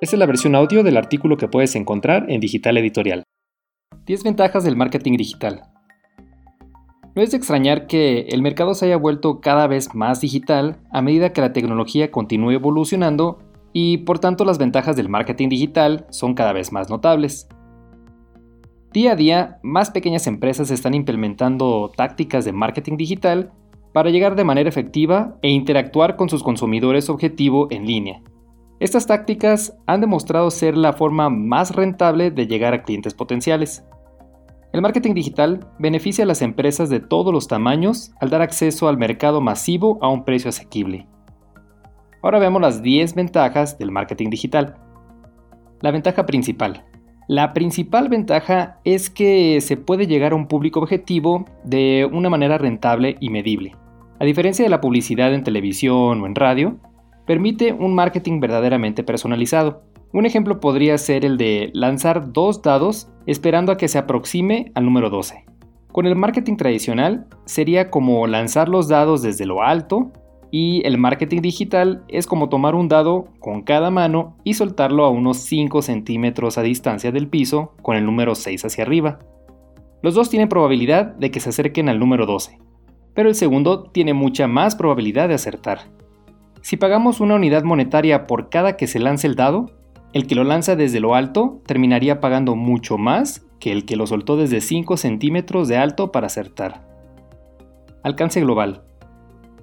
Esta es la versión audio del artículo que puedes encontrar en Digital Editorial. 10 ventajas del marketing digital. No es de extrañar que el mercado se haya vuelto cada vez más digital a medida que la tecnología continúe evolucionando y por tanto las ventajas del marketing digital son cada vez más notables. Día a día, más pequeñas empresas están implementando tácticas de marketing digital para llegar de manera efectiva e interactuar con sus consumidores objetivo en línea. Estas tácticas han demostrado ser la forma más rentable de llegar a clientes potenciales. El marketing digital beneficia a las empresas de todos los tamaños al dar acceso al mercado masivo a un precio asequible. Ahora veamos las 10 ventajas del marketing digital. La ventaja principal. La principal ventaja es que se puede llegar a un público objetivo de una manera rentable y medible. A diferencia de la publicidad en televisión o en radio, permite un marketing verdaderamente personalizado. Un ejemplo podría ser el de lanzar dos dados esperando a que se aproxime al número 12. Con el marketing tradicional sería como lanzar los dados desde lo alto y el marketing digital es como tomar un dado con cada mano y soltarlo a unos 5 centímetros a distancia del piso con el número 6 hacia arriba. Los dos tienen probabilidad de que se acerquen al número 12, pero el segundo tiene mucha más probabilidad de acertar. Si pagamos una unidad monetaria por cada que se lance el dado, el que lo lanza desde lo alto terminaría pagando mucho más que el que lo soltó desde 5 centímetros de alto para acertar. Alcance global.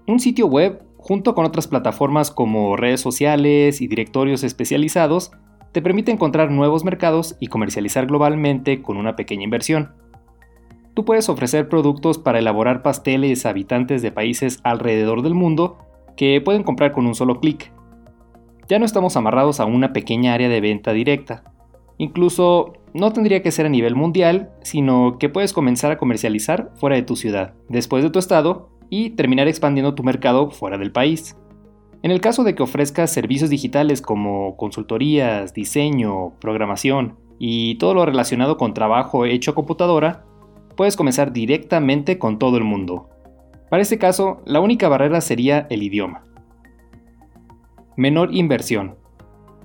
Un sitio web, junto con otras plataformas como redes sociales y directorios especializados, te permite encontrar nuevos mercados y comercializar globalmente con una pequeña inversión. Tú puedes ofrecer productos para elaborar pasteles a habitantes de países alrededor del mundo que pueden comprar con un solo clic. Ya no estamos amarrados a una pequeña área de venta directa. Incluso no tendría que ser a nivel mundial, sino que puedes comenzar a comercializar fuera de tu ciudad, después de tu estado, y terminar expandiendo tu mercado fuera del país. En el caso de que ofrezcas servicios digitales como consultorías, diseño, programación y todo lo relacionado con trabajo hecho a computadora, puedes comenzar directamente con todo el mundo, para este caso, la única barrera sería el idioma. Menor inversión.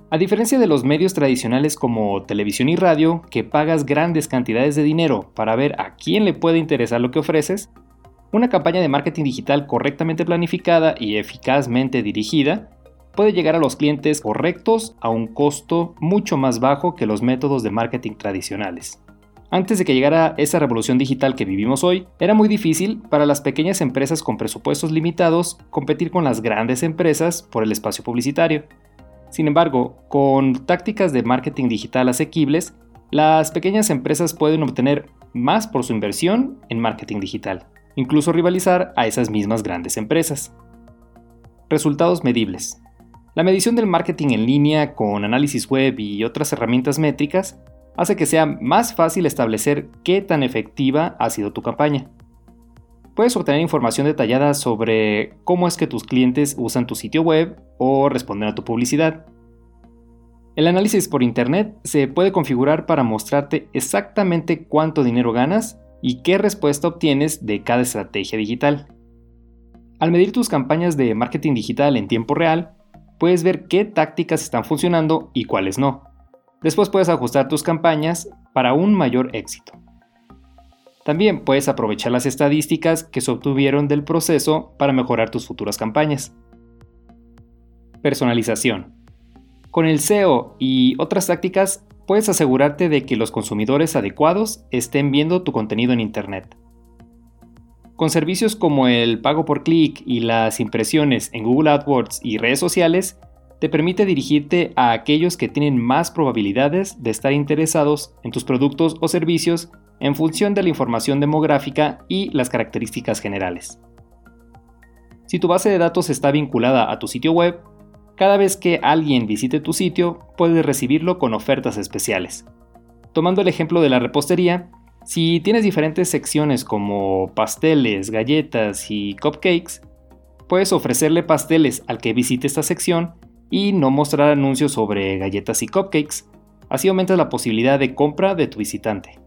A diferencia de los medios tradicionales como televisión y radio, que pagas grandes cantidades de dinero para ver a quién le puede interesar lo que ofreces, una campaña de marketing digital correctamente planificada y eficazmente dirigida puede llegar a los clientes correctos a un costo mucho más bajo que los métodos de marketing tradicionales. Antes de que llegara esa revolución digital que vivimos hoy, era muy difícil para las pequeñas empresas con presupuestos limitados competir con las grandes empresas por el espacio publicitario. Sin embargo, con tácticas de marketing digital asequibles, las pequeñas empresas pueden obtener más por su inversión en marketing digital, incluso rivalizar a esas mismas grandes empresas. Resultados medibles. La medición del marketing en línea con análisis web y otras herramientas métricas hace que sea más fácil establecer qué tan efectiva ha sido tu campaña. Puedes obtener información detallada sobre cómo es que tus clientes usan tu sitio web o responden a tu publicidad. El análisis por Internet se puede configurar para mostrarte exactamente cuánto dinero ganas y qué respuesta obtienes de cada estrategia digital. Al medir tus campañas de marketing digital en tiempo real, puedes ver qué tácticas están funcionando y cuáles no. Después puedes ajustar tus campañas para un mayor éxito. También puedes aprovechar las estadísticas que se obtuvieron del proceso para mejorar tus futuras campañas. Personalización. Con el SEO y otras tácticas puedes asegurarte de que los consumidores adecuados estén viendo tu contenido en Internet. Con servicios como el pago por clic y las impresiones en Google AdWords y redes sociales, te permite dirigirte a aquellos que tienen más probabilidades de estar interesados en tus productos o servicios en función de la información demográfica y las características generales. Si tu base de datos está vinculada a tu sitio web, cada vez que alguien visite tu sitio puedes recibirlo con ofertas especiales. Tomando el ejemplo de la repostería, si tienes diferentes secciones como pasteles, galletas y cupcakes, puedes ofrecerle pasteles al que visite esta sección y no mostrar anuncios sobre galletas y cupcakes. Así aumentas la posibilidad de compra de tu visitante.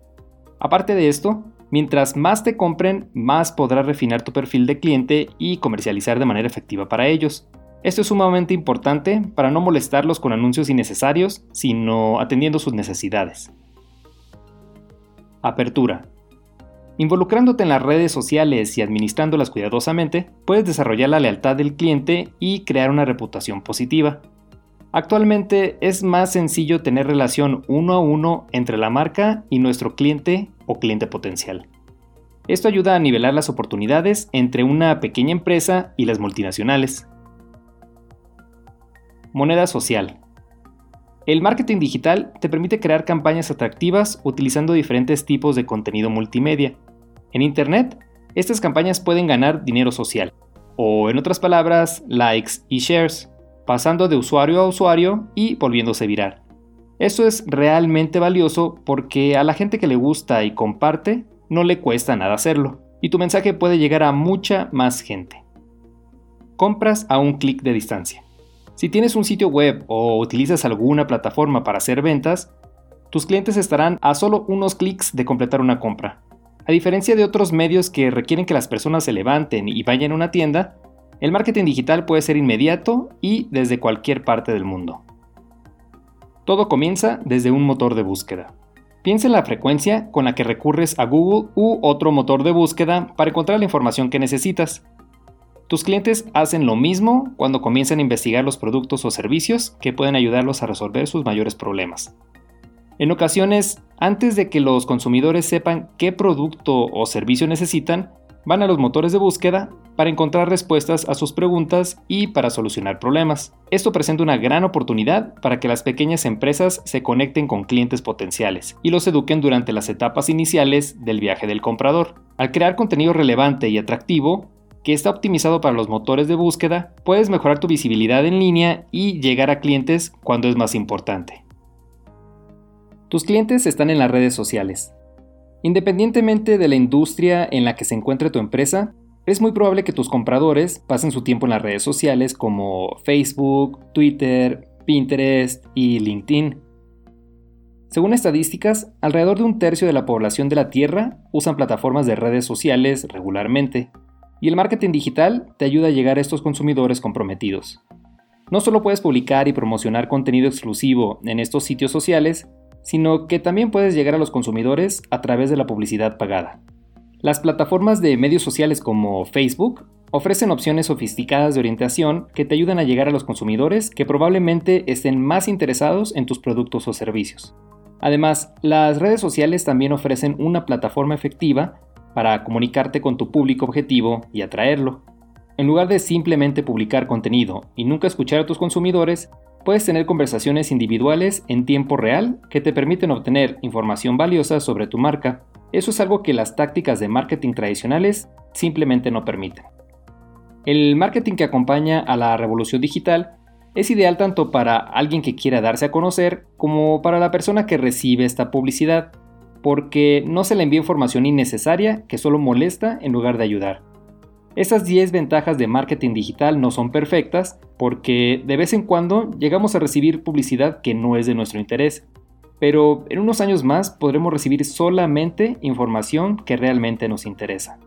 Aparte de esto, mientras más te compren, más podrás refinar tu perfil de cliente y comercializar de manera efectiva para ellos. Esto es sumamente importante para no molestarlos con anuncios innecesarios, sino atendiendo sus necesidades. Apertura. Involucrándote en las redes sociales y administrándolas cuidadosamente, puedes desarrollar la lealtad del cliente y crear una reputación positiva. Actualmente es más sencillo tener relación uno a uno entre la marca y nuestro cliente o cliente potencial. Esto ayuda a nivelar las oportunidades entre una pequeña empresa y las multinacionales. Moneda social. El marketing digital te permite crear campañas atractivas utilizando diferentes tipos de contenido multimedia. En Internet, estas campañas pueden ganar dinero social, o en otras palabras, likes y shares, pasando de usuario a usuario y volviéndose viral. Esto es realmente valioso porque a la gente que le gusta y comparte no le cuesta nada hacerlo, y tu mensaje puede llegar a mucha más gente. Compras a un clic de distancia. Si tienes un sitio web o utilizas alguna plataforma para hacer ventas, tus clientes estarán a solo unos clics de completar una compra. A diferencia de otros medios que requieren que las personas se levanten y vayan a una tienda, el marketing digital puede ser inmediato y desde cualquier parte del mundo. Todo comienza desde un motor de búsqueda. Piensa en la frecuencia con la que recurres a Google u otro motor de búsqueda para encontrar la información que necesitas. Tus clientes hacen lo mismo cuando comienzan a investigar los productos o servicios que pueden ayudarlos a resolver sus mayores problemas. En ocasiones, antes de que los consumidores sepan qué producto o servicio necesitan, van a los motores de búsqueda para encontrar respuestas a sus preguntas y para solucionar problemas. Esto presenta una gran oportunidad para que las pequeñas empresas se conecten con clientes potenciales y los eduquen durante las etapas iniciales del viaje del comprador. Al crear contenido relevante y atractivo, que está optimizado para los motores de búsqueda, puedes mejorar tu visibilidad en línea y llegar a clientes cuando es más importante. Tus clientes están en las redes sociales. Independientemente de la industria en la que se encuentre tu empresa, es muy probable que tus compradores pasen su tiempo en las redes sociales como Facebook, Twitter, Pinterest y LinkedIn. Según estadísticas, alrededor de un tercio de la población de la Tierra usan plataformas de redes sociales regularmente, y el marketing digital te ayuda a llegar a estos consumidores comprometidos. No solo puedes publicar y promocionar contenido exclusivo en estos sitios sociales, sino que también puedes llegar a los consumidores a través de la publicidad pagada. Las plataformas de medios sociales como Facebook ofrecen opciones sofisticadas de orientación que te ayudan a llegar a los consumidores que probablemente estén más interesados en tus productos o servicios. Además, las redes sociales también ofrecen una plataforma efectiva para comunicarte con tu público objetivo y atraerlo. En lugar de simplemente publicar contenido y nunca escuchar a tus consumidores, puedes tener conversaciones individuales en tiempo real que te permiten obtener información valiosa sobre tu marca. Eso es algo que las tácticas de marketing tradicionales simplemente no permiten. El marketing que acompaña a la revolución digital es ideal tanto para alguien que quiera darse a conocer como para la persona que recibe esta publicidad porque no se le envía información innecesaria que solo molesta en lugar de ayudar. Estas 10 ventajas de marketing digital no son perfectas porque de vez en cuando llegamos a recibir publicidad que no es de nuestro interés, pero en unos años más podremos recibir solamente información que realmente nos interesa.